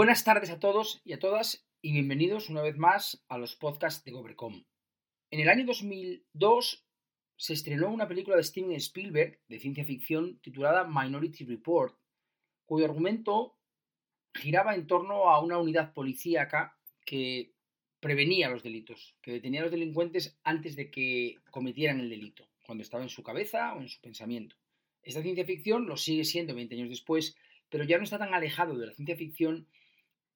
Buenas tardes a todos y a todas y bienvenidos una vez más a los podcasts de Govercom. En el año 2002 se estrenó una película de Steven Spielberg de ciencia ficción titulada Minority Report, cuyo argumento giraba en torno a una unidad policíaca que prevenía los delitos, que detenía a los delincuentes antes de que cometieran el delito, cuando estaba en su cabeza o en su pensamiento. Esta ciencia ficción lo sigue siendo 20 años después, pero ya no está tan alejado de la ciencia ficción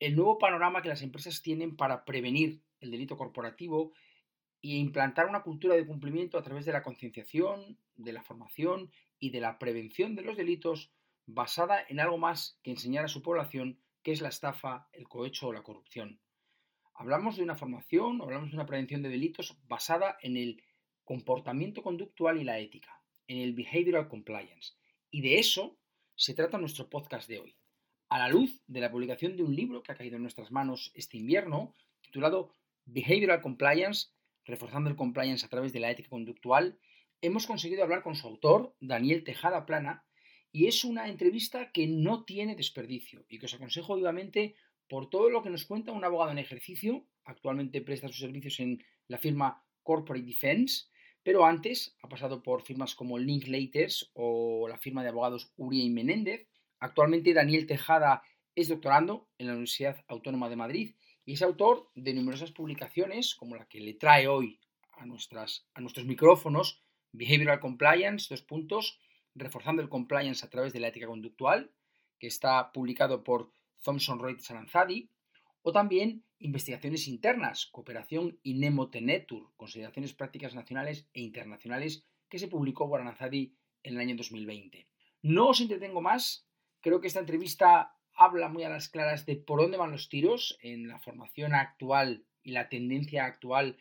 el nuevo panorama que las empresas tienen para prevenir el delito corporativo e implantar una cultura de cumplimiento a través de la concienciación, de la formación y de la prevención de los delitos basada en algo más que enseñar a su población qué es la estafa, el cohecho o la corrupción. Hablamos de una formación, hablamos de una prevención de delitos basada en el comportamiento conductual y la ética, en el behavioral compliance. Y de eso se trata nuestro podcast de hoy a la luz de la publicación de un libro que ha caído en nuestras manos este invierno, titulado Behavioral Compliance, reforzando el compliance a través de la ética conductual, hemos conseguido hablar con su autor, Daniel Tejada Plana, y es una entrevista que no tiene desperdicio y que os aconsejo vivamente por todo lo que nos cuenta un abogado en ejercicio, actualmente presta sus servicios en la firma Corporate Defense, pero antes ha pasado por firmas como Linklaters o la firma de abogados Uriah y Menéndez, Actualmente Daniel Tejada es doctorando en la Universidad Autónoma de Madrid y es autor de numerosas publicaciones como la que le trae hoy a, a nuestros micrófonos, Behavioral Compliance, dos puntos, reforzando el compliance a través de la ética conductual, que está publicado por Thomson Reuters Aranzadi, o también Investigaciones internas, cooperación y Nemotenetur, consideraciones prácticas nacionales e internacionales, que se publicó por en el año 2020. No os entretengo más, Creo que esta entrevista habla muy a las claras de por dónde van los tiros en la formación actual y la tendencia actual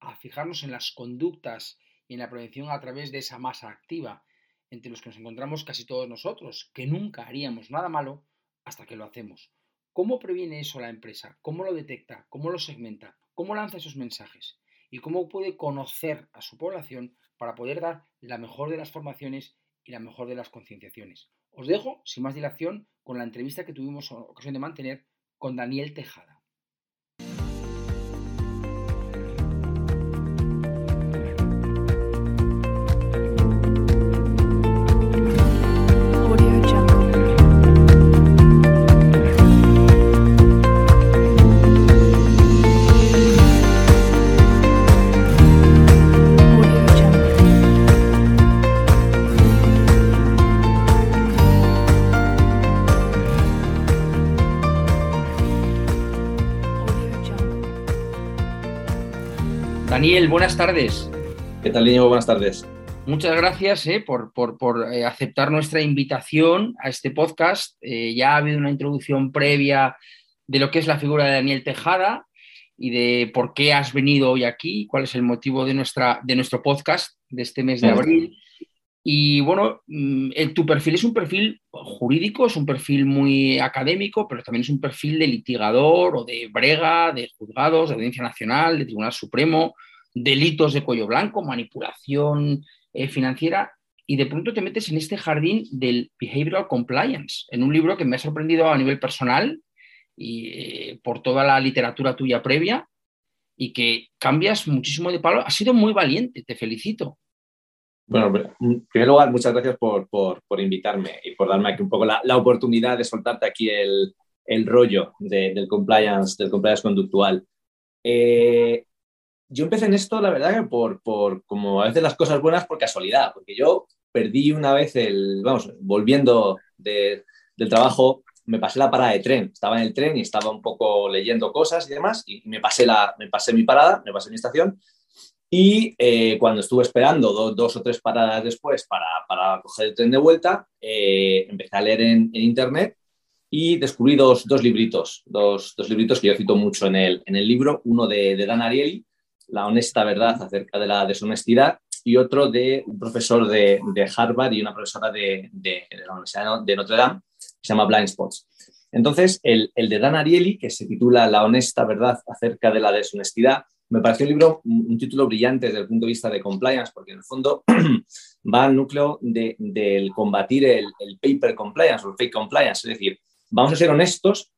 a fijarnos en las conductas y en la prevención a través de esa masa activa, entre los que nos encontramos casi todos nosotros, que nunca haríamos nada malo hasta que lo hacemos. ¿Cómo previene eso la empresa? ¿Cómo lo detecta? ¿Cómo lo segmenta? ¿Cómo lanza esos mensajes? ¿Y cómo puede conocer a su población para poder dar la mejor de las formaciones y la mejor de las concienciaciones? Os dejo, sin más dilación, con la entrevista que tuvimos ocasión de mantener con Daniel Tejada. Daniel, buenas tardes. ¿Qué tal, Íñigo? Buenas tardes. Muchas gracias eh, por, por- por, eh, aceptar nuestra invitación a este podcast. Eh, ya ha habido una introducción previa de lo que es la figura de Daniel Tejada y de por qué has venido hoy aquí, cuál es el motivo de, nuestra, de nuestro podcast de este mes de abril. Y bueno, mm, el- tu perfil es un perfil jurídico, es un perfil muy académico, pero también es un perfil de litigador o de brega, de juzgados, de Audiencia Nacional, de Tribunal Supremo, delitos de cuello blanco, manipulación eh, financiera, y de pronto te metes en este jardín del behavioral compliance, en un libro que me ha sorprendido a nivel personal y eh, por toda la literatura tuya previa, y que cambias muchísimo de palo. Has sido muy valiente, te felicito. Bueno, en primer lugar, muchas gracias por, por- por invitarme y por darme aquí un poco la, la oportunidad de soltarte aquí el, el rollo de- del, compliance, del compliance conductual. Eh, yo empecé en esto, la verdad, por, por como a veces las cosas buenas por casualidad, porque yo perdí una vez el, vamos, volviendo de- del trabajo, me pasé la parada de tren. Estaba en el tren y estaba un poco leyendo cosas y demás, y me pasé, la, me pasé mi parada, me pasé mi estación, Y eh, cuando estuve esperando do- dos o tres paradas después para, para coger el tren de vuelta, eh, empecé a leer en, en Internet y descubrí dos, dos libritos, dos, dos libritos que yo cito mucho en el, en el libro, uno de, de Dan Ariely, La honesta verdad acerca de la deshonestidad, y otro de un profesor de, de Harvard y una profesora de, de- la Universidad de Notre Dame, que se llama Blind Spots. Entonces, el, el de Dan Ariely, que se titula La honesta verdad acerca de la deshonestidad, me pareció un libro, un, título brillante desde el punto de vista de compliance, porque en el fondo va al núcleo de- del combatir el, el paper compliance o el fake compliance, es decir, vamos a ser honestos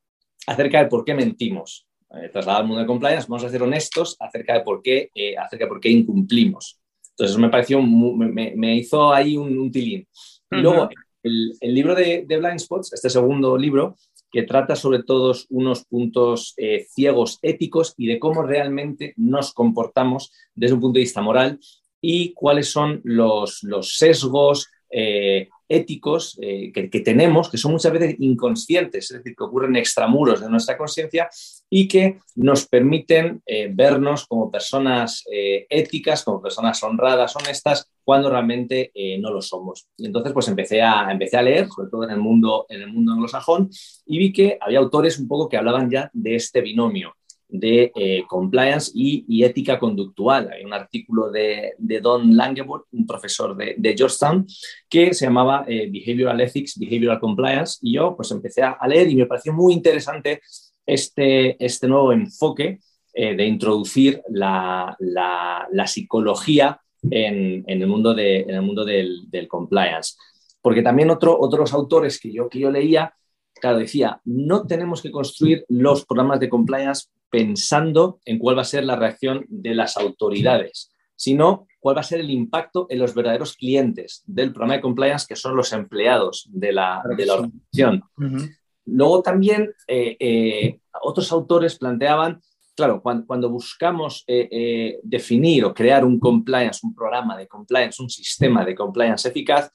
acerca de por qué mentimos. Eh, trasladado al mundo de compliance, vamos a ser honestos acerca de por qué, eh, acerca de por qué incumplimos. Entonces, me pareció, me, me- hizo ahí un, un tilín. Y Ujú. luego, el, el libro de, de Blind Spots, este segundo libro, que trata sobre todos unos puntos eh, ciegos éticos y de cómo realmente nos comportamos desde un punto de vista moral y cuáles son los, los sesgos eh, éticos eh, que, tenemos, que son muchas veces inconscientes, es decir, que ocurren extramuros de nuestra conciencia y que nos permiten eh, vernos como personas eh, éticas, como personas honradas, honestas, cuando realmente no lo somos. Y entonces pues empecé a, a leer, sobre todo en el, mundo, en el mundo anglosajón, y vi que había autores un poco que hablaban ya de este binomio de eh, compliance y, ética conductual. Hay un artículo de, de Don Langewood, un profesor de, de Georgetown, que se llamaba eh, Behavioral Ethics, Behavioral Compliance, y yo pues empecé a, a leer y me pareció muy interesante este, este nuevo enfoque eh, de introducir la, la- la psicología en, en el mundo, de- en el mundo del, del compliance. Porque también otro, otros autores que yo, que yo leía, claro, decía, no tenemos que construir los programas de compliance pensando en cuál va a ser la reacción de las autoridades, sino cuál va a ser el impacto en los verdaderos clientes del programa de compliance, que son los empleados de la, de organización. Luego también eh, eh, otros autores planteaban, claro, cuando, cuando buscamos eh, definir o crear un compliance, un programa de compliance, un sistema de compliance eficaz,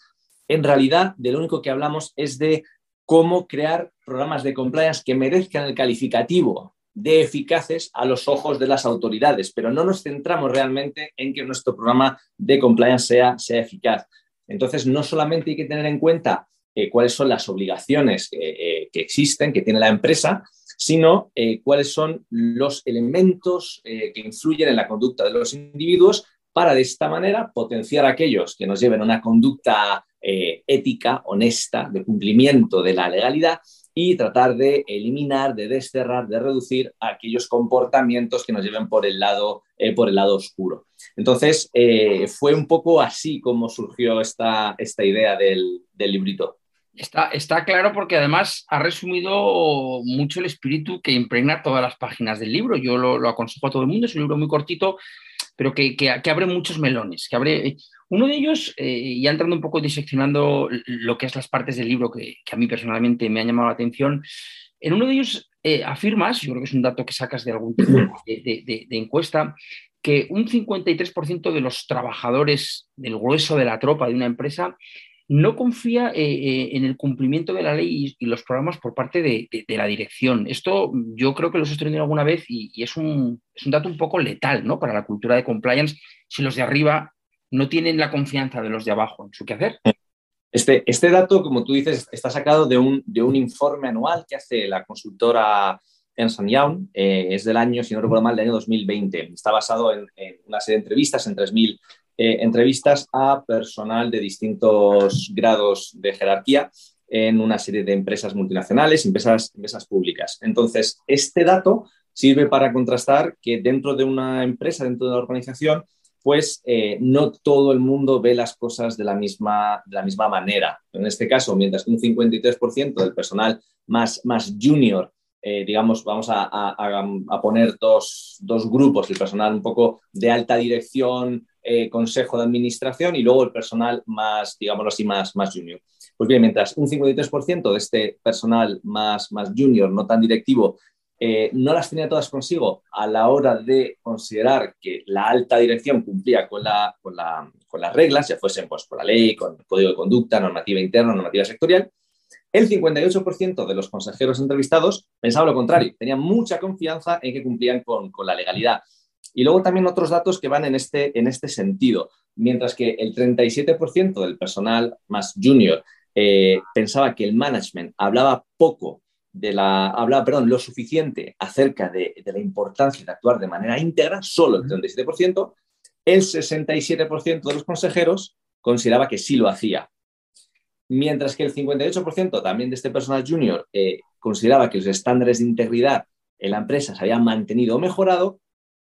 en realidad de lo único que hablamos es de cómo crear programas de compliance que merezcan el calificativo de eficaces a los ojos de las autoridades, pero no nos centramos realmente en que nuestro programa de compliance sea, sea eficaz. Entonces, no solamente hay que tener en cuenta eh, cuáles son las obligaciones eh, eh, que existen, que tiene la empresa, sino cuáles son los elementos que influyen en la conducta de los individuos para de esta manera potenciar aquellos que nos lleven a una conducta ética, honesta, de cumplimiento de la legalidad y tratar de eliminar, de desterrar, de reducir aquellos comportamientos que nos lleven por el lado, eh, por el lado oscuro. Entonces, eh, fue un poco así como surgió esta, esta idea del, del librito. Está, está claro porque además ha resumido mucho el espíritu que impregna todas las páginas del libro. Yo lo, lo aconsejo a todo el mundo, es un libro muy cortito, pero que, que- que abre muchos melones. Que abre, uno de ellos, eh, ya entrando un poco diseccionando lo que es las partes del libro que, que a mí personalmente me han llamado la atención, en uno de ellos eh, afirmas, yo creo que es un dato que sacas de algún tipo de, de- de- de encuesta, que un 53% de los trabajadores del grueso de la tropa de una empresa no confía eh, eh, en el cumplimiento de la ley y, los programas por parte de, la dirección. Esto mm, yo creo que lo he sostenido alguna vez y, es, un, dato un poco letal ¿no? para la cultura de compliance si los de arriba no tienen la confianza de los de abajo en su quehacer. Este, este dato, como tú dices, está sacado de un, de un informe anual que hace la consultora Ernst Young. eh, es del año, si no recuerdo mal, del año 2020. Está basado en, en una serie de entrevistas, en 3.000 eh, entrevistas a personal de distintos grados de jerarquía en una serie de empresas multinacionales, empresas, empresas públicas. Entonces, este dato sirve para contrastar que dentro de una empresa, dentro de una organización, pues eh, no todo el mundo ve las cosas de la misma, de la misma manera. En este caso, mientras que un 53% del personal más, más junior, eh, digamos, vamos a, poner dos, dos grupos, el personal un poco de alta dirección, eh, consejo de administración y luego el personal más, digámoslo así, más, más junior. Pues bien, mientras un 53% de este personal más, más junior, no tan directivo, eh, no las tenía todas consigo a la hora de considerar que la alta dirección cumplía con, la, con, la, con las reglas, ya fuesen pues, por la ley, con el código de conducta, normativa interna, normativa sectorial, el 58% de los consejeros entrevistados pensaba lo contrario, tenían mucha confianza en que cumplían con, con la legalidad. Y luego también otros datos que van en este, en este sentido. Mientras que el 37% del personal más junior eh, pensaba que el management hablaba poco de la, hablaba, perdón, lo suficiente acerca de, de, la importancia de actuar de manera íntegra, solo el 37%, el 67% de los consejeros consideraba que sí lo hacía. Mientras que el 58% también de este personal junior eh, consideraba que los estándares de integridad en la empresa se habían mantenido o mejorado,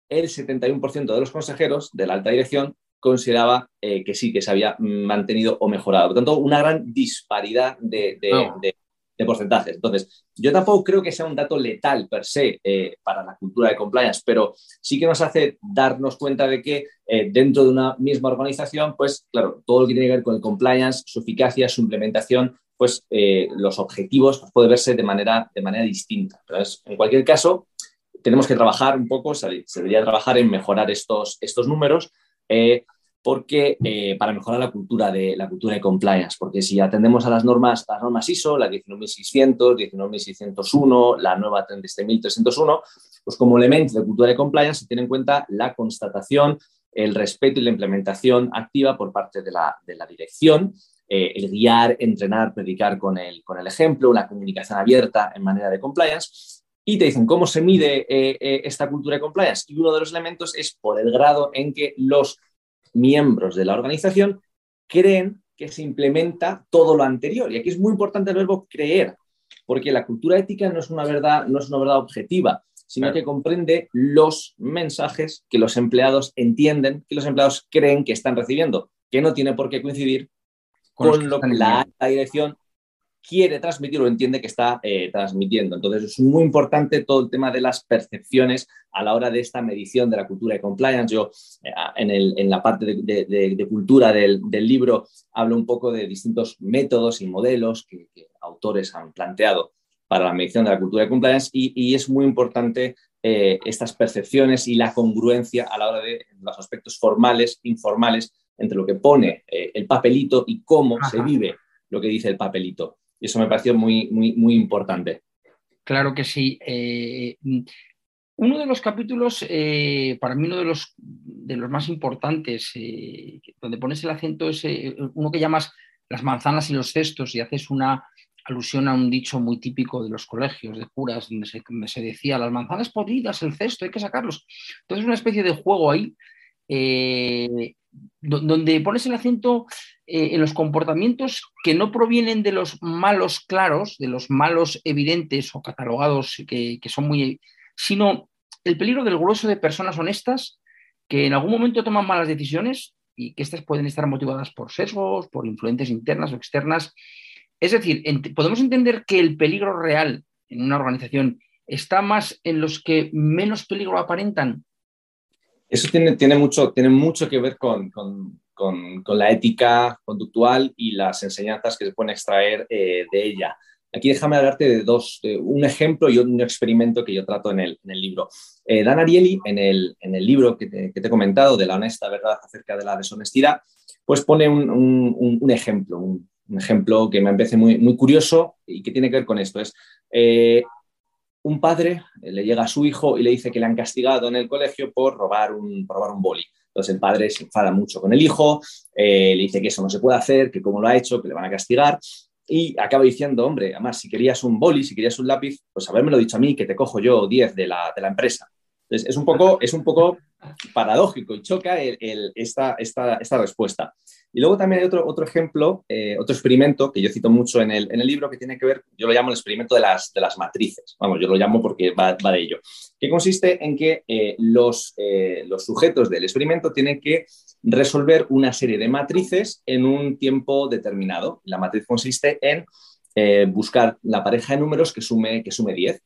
el 71% de los consejeros de la alta dirección consideraba eh, que sí, que se había mantenido o mejorado. Por tanto, una gran disparidad de, de, oh. de, de, porcentajes. Entonces, yo tampoco creo que sea un dato letal per se eh, para la cultura de compliance, pero sí que nos hace darnos cuenta de que eh, dentro de una misma organización, pues claro, todo lo que tiene que ver con el compliance, su eficacia, su implementación, pues eh, los objetivos pues, puede verse de manera, de manera distinta. Entonces, en cualquier caso, tenemos que trabajar un poco, se, debería trabajar en mejorar estos, estos números. Porque eh, para mejorar la cultura de la cultura de compliance, porque si atendemos a las normas, las normas ISO, la 19600, 19601, la nueva 37301, pues como elemento de cultura de compliance se tiene en cuenta la constatación, el respeto y la implementación activa por parte de la, de la dirección, eh, el guiar, entrenar, predicar con el, con el ejemplo, una comunicación abierta en manera de compliance. Y te dicen cómo se mide eh, eh, esta cultura de compliance. Y uno de los elementos es por el grado en que los miembros de la organización creen que se implementa todo lo anterior. Y aquí es muy importante el verbo creer, porque la cultura ética no es una verdad, no es una verdad objetiva, sino claro. que comprende los mensajes que los empleados entienden, que los empleados creen que están recibiendo, que no tiene por qué coincidir con, con lo que la alta dirección quiere transmitir o entiende que está eh, transmitiendo. Entonces, es muy importante todo el tema de las percepciones a la hora de esta medición de la cultura de compliance. Yo, eh, en, el, en, la parte de, de, de cultura del, del, libro, hablo un poco de distintos métodos y modelos que, que, autores han planteado para la medición de la cultura de compliance y, y es muy importante eh, estas percepciones y la congruencia a la hora de los aspectos formales, informales, entre lo que pone el papelito y cómo Ajá. se vive lo que dice el papelito. Y eso me pareció muy, muy, muy importante. Claro que sí. Eh, uno de los capítulos, eh, para mí uno de los, de los más importantes, eh, donde pones el acento es uno que llamas las manzanas y los cestos y haces una alusión a un dicho muy típico de los colegios de curas, donde se, donde se decía las manzanas podridas, el cesto, hay que sacarlos. Entonces es una especie de juego ahí eh, donde pones el acento eh, en los comportamientos que no provienen de los malos claros, de los malos evidentes o catalogados que, son muy, sino el peligro del grueso de personas honestas que en algún momento toman malas decisiones y que estas pueden estar motivadas por sesgos, por influencias internas o externas. Es decir, podemos entender que el peligro real en una organización está más en los que menos peligro aparentan eso tiene, tiene, mucho, tiene mucho que ver con, con, con, la ética conductual y las enseñanzas que se pueden extraer eh, de ella. Aquí déjame hablarte de dos, un ejemplo y un experimento que yo trato en el, libro. Eh, Dan Ariely, en el, en el libro que te, he comentado de la honesta verdad acerca de la deshonestidad, pues pone un, un, un ejemplo, un, ejemplo que me parece muy, muy curioso y que tiene que ver con esto. Es, eh, un padre eh, le llega a su hijo y le dice que le han castigado en el colegio por robar un, robar un boli. Entonces el padre se enfada mucho con el hijo, eh, le dice que eso no se puede hacer, que cómo lo ha hecho, que le van a castigar. Y acaba diciendo, hombre, además, si querías un boli, si querías un lápiz, pues habérmelo dicho a mí, que te cojo yo 10 de la, de la empresa. Entonces, es un poco, es un poco paradójico y choca esta, esta, esta respuesta. Y luego también hay otro, otro ejemplo, eh, otro experimento que yo cito mucho en el, en el, libro que tiene que ver, yo lo llamo el experimento de las, de las matrices, vamos, yo lo llamo porque va, va de ello, que consiste en que eh, los, eh, los sujetos del experimento tienen que resolver una serie de matrices en un tiempo determinado. La matriz consiste en buscar la pareja de números que sume, que sume 10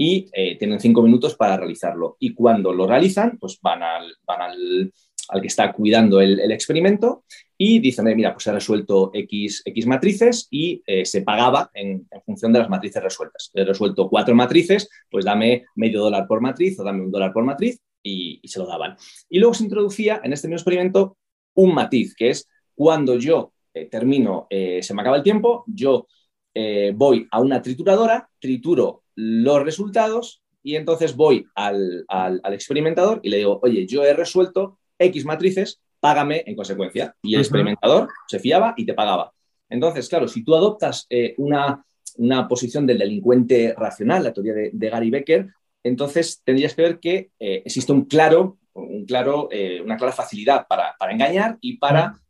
y tienen cinco minutos para realizarlo. Y cuando lo realizan, pues van al, van al al que está cuidando el, experimento y dicen, mira, pues he resuelto X, X matrices y eh, se pagaba en, función de las matrices resueltas. He resuelto cuatro matrices, pues dame medio dólar por matriz o dame un dólar por matriz y, y se lo daban. Y luego se introducía en este mismo experimento un matiz, que es cuando yo eh, termino, eh, se me acaba el tiempo, yo eh, voy a una trituradora, trituro los resultados, y entonces voy al, al, al experimentador y le digo, oye, yo he resuelto X matrices, págame en consecuencia. Y el experimentador se fiaba y te pagaba. Entonces, claro, si tú adoptas eh, una, una posición del delincuente racional, la teoría de, de Gary Becker, entonces tendrías que ver que eh, existe un claro, un claro, eh, una clara facilidad para, para engañar y para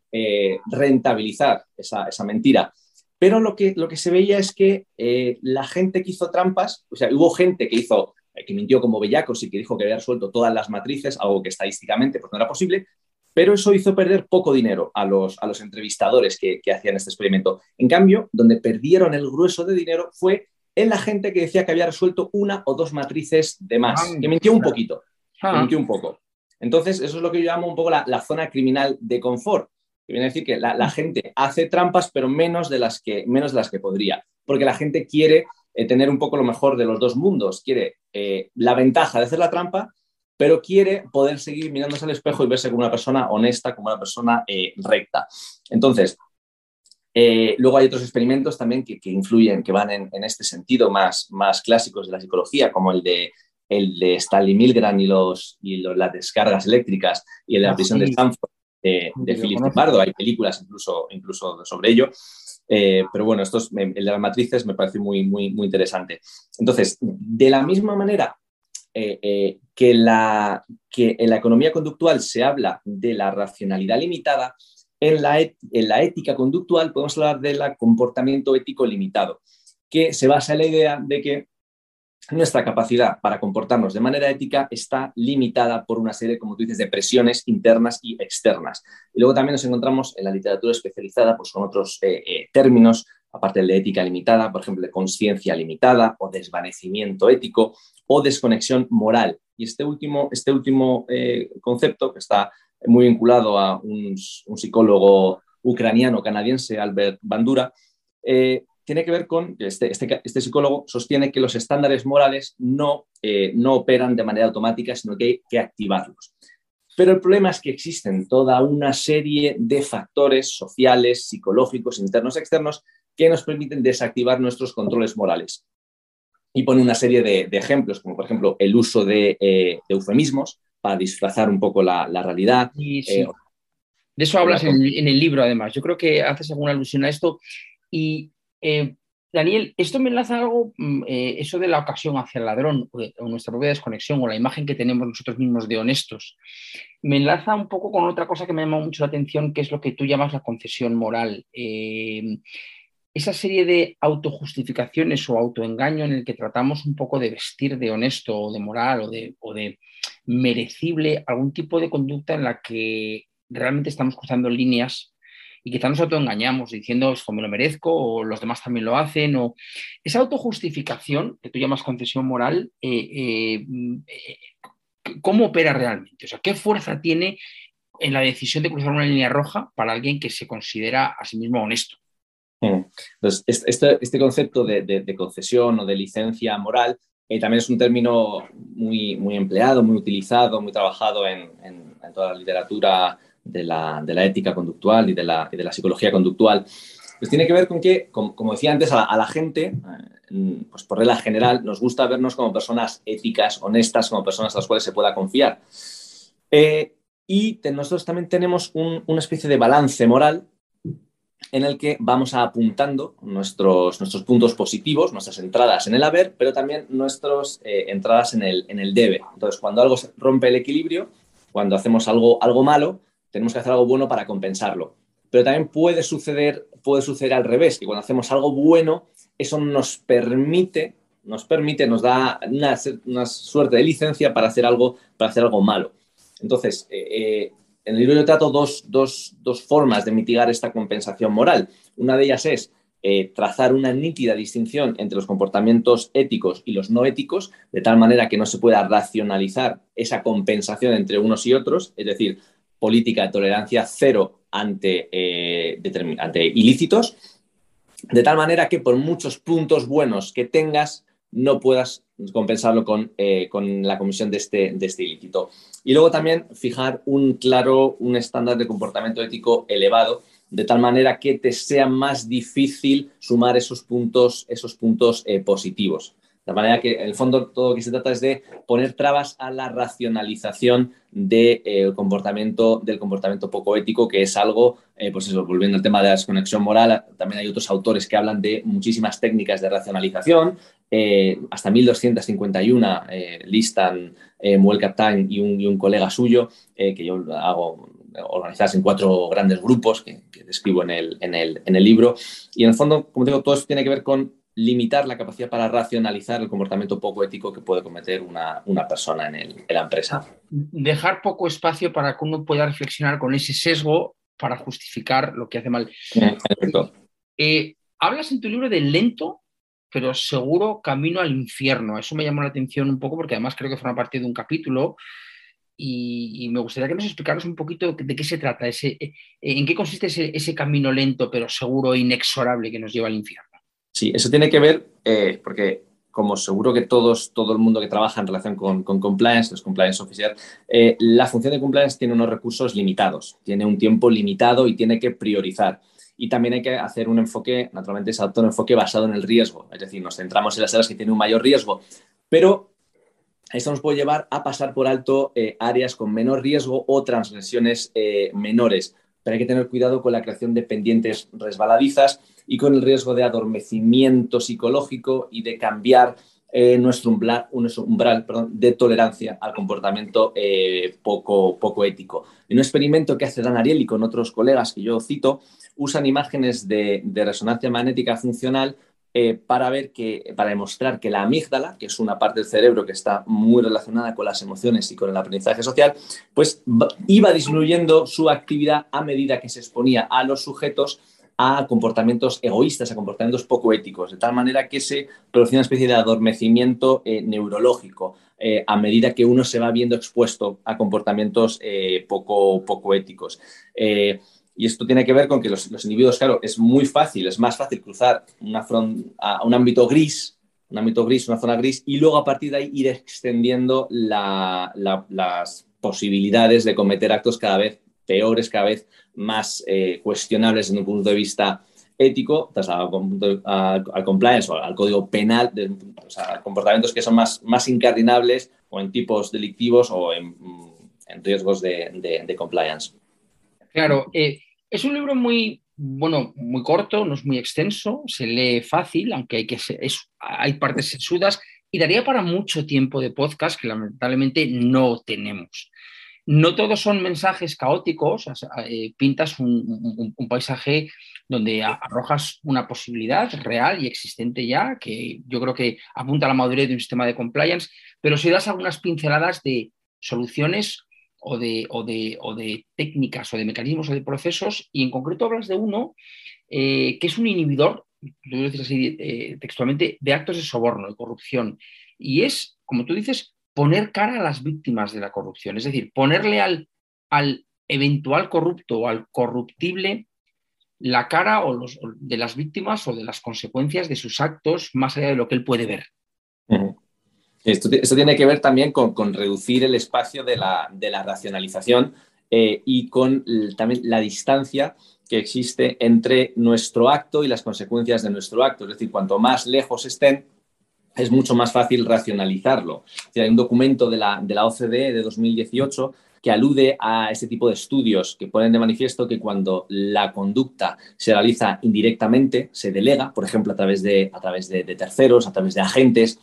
rentabilizar esa, esa mentira. Pero lo que, lo que se veía es que eh, la gente que hizo trampas, o sea, hubo gente que hizo, eh, que mintió como bellacos y que dijo que había resuelto todas las matrices, algo que estadísticamente pues, no era posible, pero eso hizo perder poco dinero a los, a los entrevistadores que, que hacían este experimento. En cambio, donde perdieron el grueso de dinero fue en la gente que decía que había resuelto una o dos matrices de más, Ah, que mintió un poquito, que Ah, mintió un poco. Entonces, eso es lo que yo llamo un poco la, la zona criminal de confort. Que viene a decir que la, la gente hace trampas, pero menos de las que, menos de las que podría. Porque la gente quiere eh, tener un poco lo mejor de los dos mundos. Quiere eh, la ventaja de hacer la trampa, pero quiere poder seguir mirándose al espejo y verse como una persona honesta, como una persona eh, recta. Entonces, luego hay otros experimentos también que, que influyen, que van en, en este sentido más, más clásicos de la psicología, como el de, el de Stanley Milgram y, los, y los- las descargas eléctricas y el de la Ah, prisión de. Stanford de, de Philip. Zimbardo. Hay películas incluso, incluso sobre ello. Eh, pero bueno, esto es- el de las matrices me parece muy, muy, muy interesante. Entonces, de la misma manera eh, eh, que, la, que en la economía conductual se habla de la racionalidad limitada, en la, et- en la ética conductual podemos hablar del comportamiento ético limitado, que se basa en la idea de que nuestra capacidad para comportarnos de manera ética está limitada por una serie, como tú dices, de presiones internas y externas. Y luego también nos encontramos en la literatura especializada pues, con otros eh, eh, términos, aparte del de ética limitada, por ejemplo, de conciencia limitada o desvanecimiento ético o desconexión moral. Y este último, este último eh, concepto, que está muy vinculado a un, psicólogo ucraniano-canadiense, Albert Bandura, tiene que ver con este, este, este, psicólogo sostiene que los estándares morales no, eh, no operan de manera automática, sino que hay que activarlos. Pero el problema es que existen toda una serie de factores sociales, psicológicos, internos, externos, que nos permiten desactivar nuestros controles morales. Y pone una serie de, de ejemplos, como por ejemplo el uso de, eh, de eufemismos para disfrazar un poco la, la realidad. Sí, sí. Eh, de eso hablas en, en, el libro, además. Yo creo que haces alguna alusión a esto. Y eh, Daniel, esto me enlaza algo, eh, eso de la ocasión hacia el ladrón, o, de, o, nuestra propia desconexión, o la imagen que tenemos nosotros mismos de honestos. Me enlaza un poco con otra cosa que me llama mucho la atención, que es lo que tú llamas la concesión moral. Eh, esa serie de autojustificaciones o autoengaño en el que tratamos un poco de vestir de honesto o de moral o de, o de merecible algún tipo de conducta en la que realmente estamos cruzando líneas y quizá nos autoengañamos diciendo esto me lo merezco o los demás también lo hacen o esa autojustificación que tú llamas concesión moral eh, eh, ¿cómo opera realmente? O sea, ¿qué fuerza tiene en la decisión de cruzar una línea roja para alguien que se considera a sí mismo honesto? Entonces, este, este concepto de, de, concesión o de licencia moral eh, también es un término muy, muy empleado, muy utilizado, muy trabajado en, en toda la literatura de la, de la, ética conductual y de la, de la psicología conductual. Pues tiene que ver con que, como, como decía antes, a la, gente, eh, pues por regla general, nos gusta vernos como personas éticas, honestas, como personas a las cuales se pueda confiar. Eh, y nosotros también tenemos un, una especie de balance moral en el que vamos apuntando nuestros, nuestros puntos positivos, nuestras entradas en el haber, pero también nuestras eh, entradas en el, en el debe. Entonces, cuando algo rompe el equilibrio, cuando hacemos algo, algo malo, tenemos que hacer algo bueno para compensarlo. Pero también puede suceder, puede suceder al revés, que cuando hacemos algo bueno, eso nos permite, nos permite, nos da una, una suerte de licencia para hacer algo, para hacer algo malo. Entonces, eh, en el libro yo trato dos, dos, dos, formas de mitigar esta compensación moral. Una de ellas es eh, trazar una nítida distinción entre los comportamientos éticos y los no éticos, de tal manera que no se pueda racionalizar esa compensación entre unos y otros, es decir, política de tolerancia cero ante, eh, ilícitos, de tal manera que por muchos puntos buenos que tengas, no puedas compensarlo con, eh, con la comisión de este, de este, ilícito. Y luego también fijar un claro, un estándar de comportamiento ético elevado, de tal manera que te sea más difícil sumar esos puntos, esos puntos eh, positivos. De manera que, en el fondo, todo lo que se trata es de poner trabas a la racionalización de, eh, comportamiento, del comportamiento poco ético, que es algo, eh, pues eso, volviendo al tema de la desconexión moral, también hay otros autores que hablan de muchísimas técnicas de racionalización, eh, hasta 1251 listan Muel Captain y un, y un, colega suyo, que yo hago organizadas en cuatro grandes grupos que, que describo en el, en, el, en el libro. Y en el fondo, como digo, todo esto tiene que ver con limitar la capacidad para racionalizar el comportamiento poco ético que puede cometer una, una persona en, el, en, la empresa. Dejar poco espacio para que uno pueda reflexionar con ese sesgo para justificar lo que hace mal. Perfecto. Eh, hablas en tu libro de lento, pero seguro camino al infierno. Eso me llamó la atención un poco porque además creo que forma parte de un capítulo. Y, y, me gustaría que nos explicaras un poquito de qué se trata, ese, eh, en qué consiste ese, ese camino lento pero seguro e inexorable que nos lleva al infierno. Sí, eso tiene que ver, eh, porque como seguro que todos, todo el mundo que trabaja en relación con, con compliance, los compliance officers, eh, la función de compliance tiene unos recursos limitados, tiene un tiempo limitado y tiene que priorizar. Y también hay que hacer un enfoque, naturalmente es un enfoque basado en el riesgo, es decir, nos centramos en las áreas que tienen un mayor riesgo, pero esto nos puede llevar a pasar por alto eh, áreas con menor riesgo o transgresiones menores. Pero hay que tener cuidado con la creación de pendientes resbaladizas y con el riesgo de adormecimiento psicológico y de cambiar eh, nuestro umbral, nuestro umbral de tolerancia al comportamiento eh, poco, poco ético. En un experimento que hace Dan Ariely con otros colegas que yo cito, usan imágenes de, de resonancia magnética funcional eh, para ver que, para demostrar que la amígdala, que es una parte del cerebro que está muy relacionada con las emociones y con el aprendizaje social, pues iba disminuyendo su actividad a medida que se exponía a los sujetos a comportamientos egoístas, a comportamientos poco éticos, de tal manera que se produce una especie de adormecimiento eh, neurológico eh, a medida que uno se va viendo expuesto a comportamientos eh, poco, poco éticos. Y esto tiene que ver con que los, individuos, claro, es muy fácil, es más fácil cruzar a un ámbito gris, un ámbito gris, una zona gris, y luego a partir de ahí ir extendiendo la, la, las posibilidades de cometer actos cada vez peores, cada vez más eh, cuestionables desde un punto de vista ético, al, al compliance o al código penal, de, comportamientos que son más, incardinables o en tipos delictivos o en, riesgos de, compliance. Claro, eh, es un libro muy, bueno, muy corto, no es muy extenso, se lee fácil, aunque hay, que es, hay partes sesudas y daría para mucho tiempo de podcast que lamentablemente no tenemos no todos son mensajes caóticos, eh, pintas un, paisaje donde arrojas una posibilidad real y existente ya, que yo creo que apunta a la madurez de un sistema de compliance, pero si das algunas pinceladas de soluciones o de, técnicas o de mecanismos o de procesos, y en concreto hablas de uno eh, que es un inhibidor, tú dices así eh, textualmente, de actos de soborno, de corrupción, y es, como tú dices, poner cara a las víctimas de la corrupción, es decir, ponerle al, al eventual corrupto o al corruptible la cara o los, de las víctimas o de las consecuencias de sus actos más allá de lo que él puede ver. Esto, esto, tiene que ver también con, con reducir el espacio de la, de la racionalización eh, y con también la distancia que existe entre nuestro acto y las consecuencias de nuestro acto. Es decir, cuanto más lejos estén, es mucho más fácil racionalizarlo. Hay un documento de la, de la OCDE de 2018 que alude a este tipo de estudios que ponen de manifiesto que cuando la conducta se realiza indirectamente, se delega, por ejemplo, a través de, a través de terceros, a través de agentes,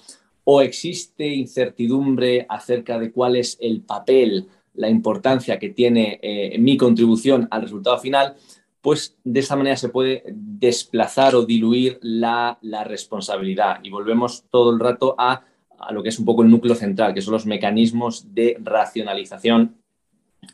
o existe incertidumbre acerca de cuál es el papel, la importancia que tiene eh, mi contribución al resultado final, pues de esa manera se puede desplazar o diluir la, la responsabilidad. Y volvemos todo el rato a, a, lo que es un poco el núcleo central, que son los mecanismos de racionalización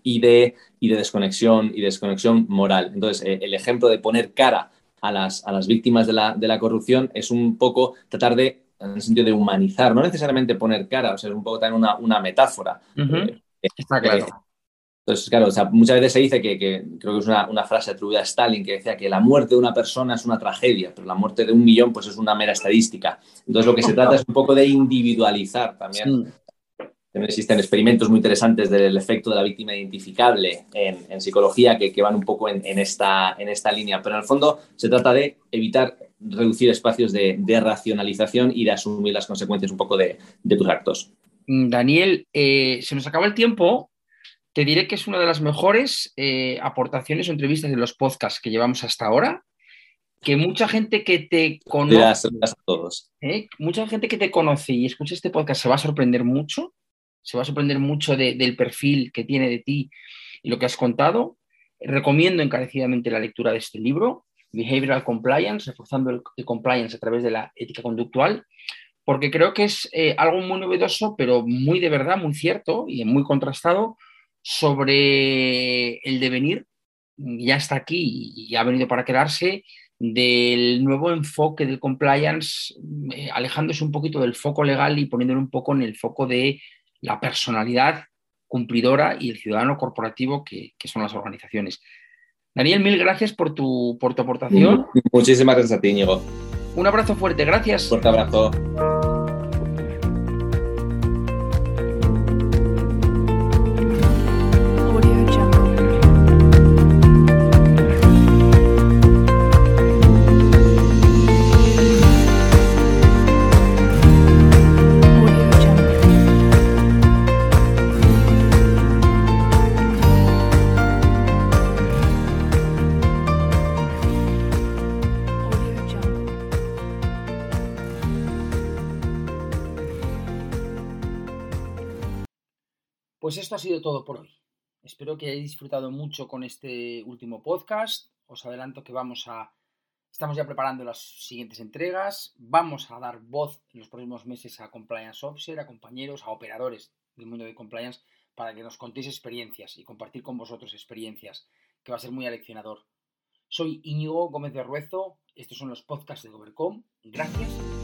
y de, y de desconexión y desconexión moral. Entonces, eh, el ejemplo de poner cara a las, a las víctimas de la, de la, corrupción es un poco tratar de, en el sentido de humanizar, no necesariamente poner cara, o sea, es un poco también una, una metáfora. Uh -huh. eh, Está claro. Entonces, claro, o sea, muchas veces se dice que, que creo que es una, una, frase atribuida a Stalin que decía que la muerte de una persona es una tragedia, pero la muerte de un millón pues es una mera estadística. Entonces, lo que se trata es un poco de individualizar también. Sí. También existen experimentos muy interesantes del efecto de la víctima identificable en, en psicología que, que, van un poco en, en, esta, en esta línea, pero en el fondo se trata de evitar reducir espacios de, de, racionalización y de asumir las consecuencias un poco de, de tus actos. Daniel, eh, se nos acaba el tiempo. Te diré que es una de las mejores eh, aportaciones o entrevistas de los podcasts que llevamos hasta ahora. Que mucha gente que te conoce, Gracias, a todos. ¿eh? mucha gente que te conoce y escucha este podcast se va a sorprender mucho, se va a sorprender mucho de, del perfil que tiene de ti y lo que has contado. Recomiendo encarecidamente la lectura de este libro, Behavioral Compliance, reforzando el, el compliance a través de la ética conductual, porque creo que es eh, algo muy novedoso, pero muy de verdad, muy cierto y muy contrastado sobre el devenir, ya está aquí y ha venido para quedarse, del nuevo enfoque del compliance, eh, alejándose un poquito del foco legal y poniéndolo un poco en el foco de la personalidad cumplidora y el ciudadano corporativo que, que son las organizaciones. Daniel, mil gracias por tu, por tu aportación. Muchísimas gracias a ti, Íñigo. Un abrazo fuerte, gracias. Fuerte abrazo. Pues esto ha sido todo por hoy. Espero que hayáis disfrutado mucho con este último podcast. Os adelanto que vamos a. Estamos ya preparando las siguientes entregas. Vamos a dar voz en los próximos meses a compliance officer, a compañeros, a operadores del mundo de compliance para que nos contéis experiencias y compartir con vosotros experiencias, que va a ser muy aleccionador. Soy Íñigo Gómez de Ruezo. Estos son los podcasts de Gobercom. Gracias.